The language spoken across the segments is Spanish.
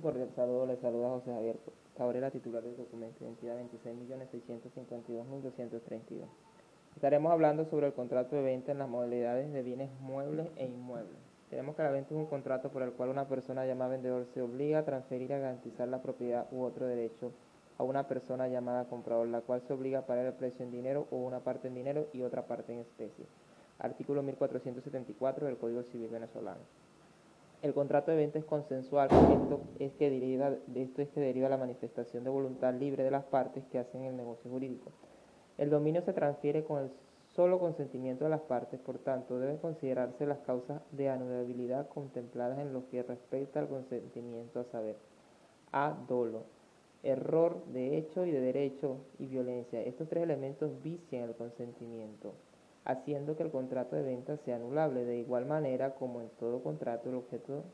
cordial saludo, les saluda José Javier Cabrera, titular del documento de identidad 26.652.232. Estaremos hablando sobre el contrato de venta en las modalidades de bienes muebles e inmuebles. Tenemos que la venta es un contrato por el cual una persona llamada vendedor se obliga a transferir a garantizar la propiedad u otro derecho a una persona llamada comprador, la cual se obliga a pagar el precio en dinero o una parte en dinero y otra parte en especie. Artículo 1474 del Código Civil venezolano. El contrato de venta es consensual, esto es que deriva, de esto es que deriva la manifestación de voluntad libre de las partes que hacen el negocio jurídico. El dominio se transfiere con el solo consentimiento de las partes, por tanto, deben considerarse las causas de anulabilidad contempladas en lo que respecta al consentimiento, a saber, a dolo, error de hecho y de derecho y violencia. Estos tres elementos vician el consentimiento haciendo que el contrato de venta sea anulable. De igual manera, como en todo contrato, el objeto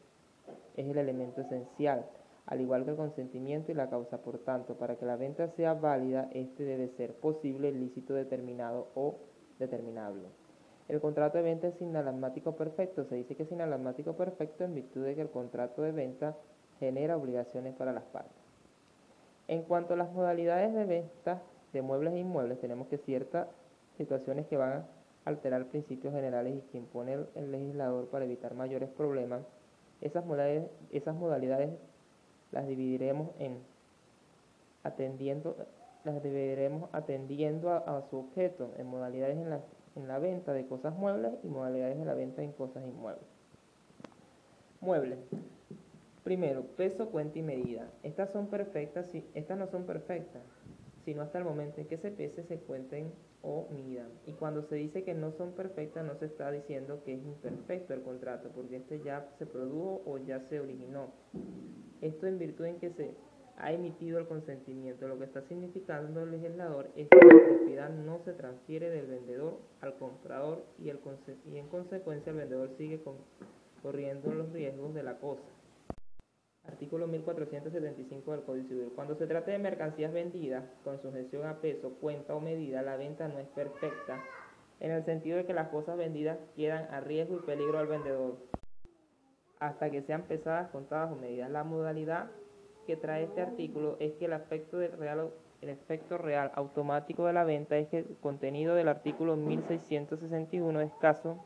es el elemento esencial, al igual que el consentimiento y la causa. Por tanto, para que la venta sea válida, este debe ser posible, lícito, determinado o determinable. El contrato de venta es inalasmático perfecto. Se dice que es inalasmático perfecto en virtud de que el contrato de venta genera obligaciones para las partes. En cuanto a las modalidades de venta de muebles e inmuebles, tenemos que ciertas situaciones que van alterar principios generales y que impone el, legislador para evitar mayores problemas, esas modalidades, esas modalidades las dividiremos en atendiendo las dividiremos atendiendo a, su objeto en modalidades en la, en la venta de cosas muebles y modalidades de la venta en cosas inmuebles. Muebles. Primero, peso, cuenta y medida. Estas son perfectas, estas no son perfectas sino hasta el momento en que se pese, se cuenten o midan. Y cuando se dice que no son perfectas, no se está diciendo que es imperfecto el contrato, porque este ya se produjo o ya se originó. Esto en virtud en que se ha emitido el consentimiento. Lo que está significando el legislador es que la propiedad no se transfiere del vendedor al comprador y, el, y en consecuencia el vendedor sigue corriendo los riesgos de la cosa. Artículo 1475 del Código Civil. Cuando se trate de mercancías vendidas con sujeción a peso, cuenta o medida, la venta no es perfecta, en el sentido de que las cosas vendidas quedan a riesgo y peligro al vendedor, hasta que sean pesadas, contadas o medidas. La modalidad que trae este artículo es que el real el efecto real automático de la venta es que el contenido del artículo 1661 es escaso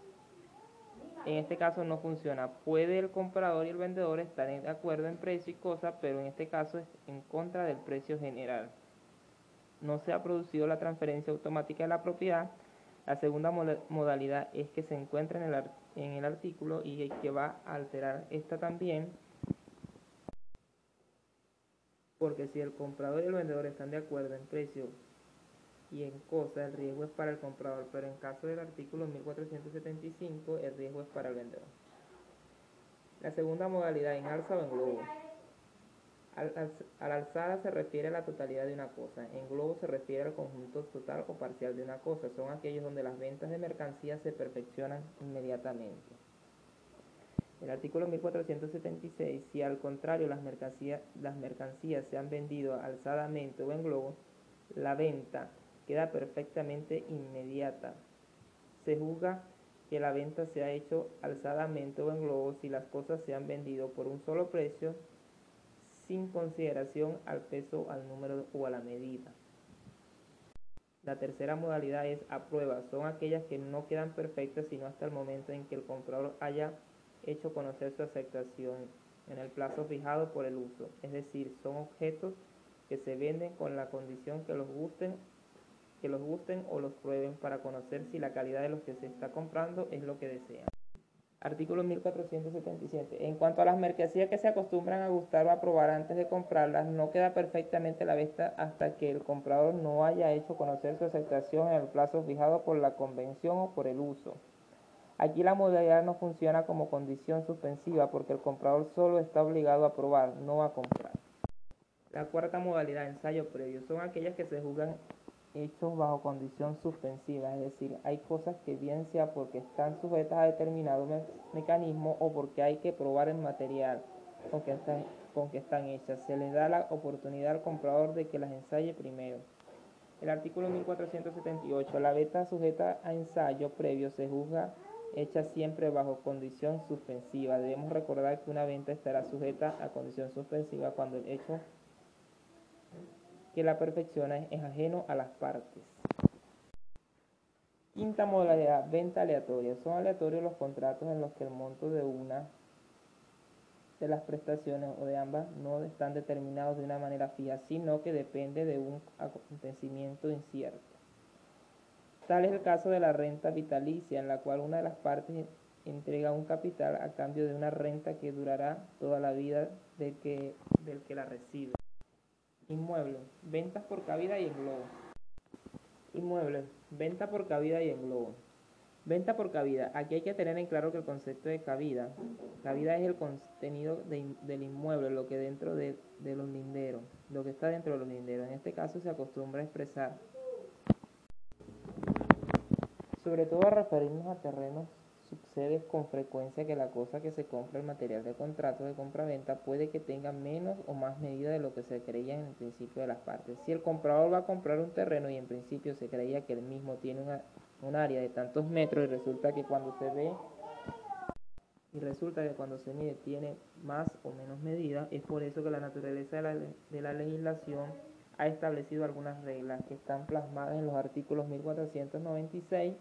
en este caso no funciona. Puede el comprador y el vendedor estar de acuerdo en precio y cosa, pero en este caso es en contra del precio general. No se ha producido la transferencia automática de la propiedad. La segunda modalidad es que se encuentra en el, artículo y que va a alterar esta también. Porque si el comprador y el vendedor están de acuerdo en precio y en cosa el riesgo es para el comprador, pero en caso del artículo 1475 el riesgo es para el vendedor. La segunda modalidad en alza o en globo. Al, la alzada se refiere a la totalidad de una cosa, en globo se refiere al conjunto total o parcial de una cosa, son aquellos donde las ventas de mercancías se perfeccionan inmediatamente. El artículo 1476, si al contrario las mercancías, las mercancías se han vendido alzadamente o en globo, la venta queda perfectamente inmediata. Se juzga que la venta se ha hecho alzadamente o en globo si las cosas se han vendido por un solo precio sin consideración al peso, al número o a la medida. La tercera modalidad es a prueba. Son aquellas que no quedan perfectas sino hasta el momento en que el comprador haya hecho conocer su aceptación en el plazo fijado por el uso. Es decir, son objetos que se venden con la condición que los gusten que los gusten o los prueben para conocer si la calidad de los que se está comprando es lo que desean. Artículo 1477. En cuanto a las mercancías que se acostumbran a gustar o a probar antes de comprarlas, no queda perfectamente la vista hasta que el comprador no haya hecho conocer su aceptación en el plazo fijado por la convención o por el uso. Aquí la modalidad no funciona como condición suspensiva porque el comprador solo está obligado a probar, no a comprar. La cuarta modalidad, ensayo previo, son aquellas que se juzgan hechos bajo condición suspensiva, es decir, hay cosas que bien sea porque están sujetas a determinado mecanismo o porque hay que probar el material con que, están, con que están hechas. Se le da la oportunidad al comprador de que las ensaye primero. El artículo 1478, la beta sujeta a ensayo previo se juzga hecha siempre bajo condición suspensiva. Debemos recordar que una venta estará sujeta a condición suspensiva cuando el hecho que la perfecciona es ajeno a las partes. Quinta modalidad, venta aleatoria. Son aleatorios los contratos en los que el monto de una de las prestaciones o de ambas no están determinados de una manera fija, sino que depende de un acontecimiento incierto. Tal es el caso de la renta vitalicia, en la cual una de las partes entrega un capital a cambio de una renta que durará toda la vida que, del que la recibe. Inmueble, ventas por cabida y en globo. Inmueble, venta por cabida y en globo. Venta por cabida. Aquí hay que tener en claro que el concepto de cabida, cabida es el contenido del inmueble, lo que dentro de, de los linderos, lo que está dentro de los linderos. En este caso se acostumbra a expresar sobre todo a referirnos a terrenos, sucede con frecuencia que la cosa que se compra, el material de contrato de compra-venta, puede que tenga menos o más medida de lo que se creía en el principio de las partes. Si el comprador va a comprar un terreno y en principio se creía que el mismo tiene un área de tantos metros y resulta que cuando se ve y resulta que cuando se mide tiene más o menos medida, es por eso que la naturaleza de la, de la legislación ha establecido algunas reglas que están plasmadas en los artículos 1496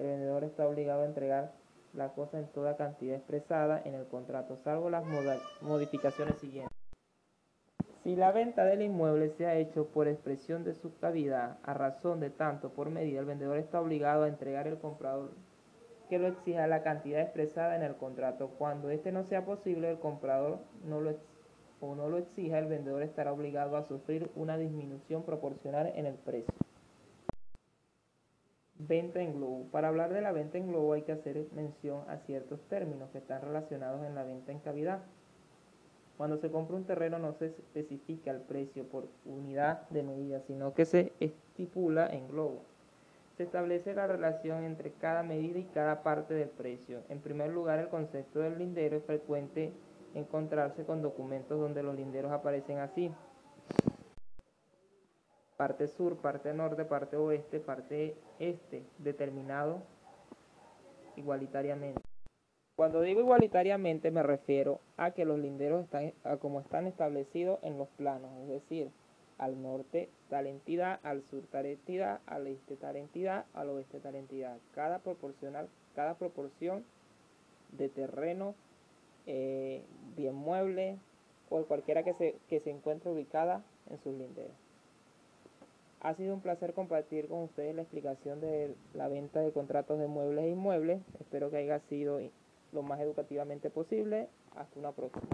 el vendedor está obligado a entregar la cosa en toda cantidad expresada en el contrato, salvo las modificaciones siguientes. Si la venta del inmueble se ha hecho por expresión de su cavidad a razón de tanto por medida, el vendedor está obligado a entregar al comprador que lo exija la cantidad expresada en el contrato. Cuando este no sea posible, el comprador no lo o no lo exija, el vendedor estará obligado a sufrir una disminución proporcional en el precio. Venta en globo. Para hablar de la venta en globo hay que hacer mención a ciertos términos que están relacionados en la venta en cavidad. Cuando se compra un terreno no se especifica el precio por unidad de medida, sino que se estipula en globo. Se establece la relación entre cada medida y cada parte del precio. En primer lugar, el concepto del lindero es frecuente encontrarse con documentos donde los linderos aparecen así parte sur, parte norte, parte oeste, parte este, determinado igualitariamente. Cuando digo igualitariamente me refiero a que los linderos están como están establecidos en los planos, es decir, al norte tal entidad, al sur tal entidad, al este tal entidad, al oeste tal entidad. Cada proporcional, cada proporción de terreno, eh, bien mueble o cualquiera que se, que se encuentre ubicada en sus linderos. Ha sido un placer compartir con ustedes la explicación de la venta de contratos de muebles e inmuebles. Espero que haya sido lo más educativamente posible. Hasta una próxima.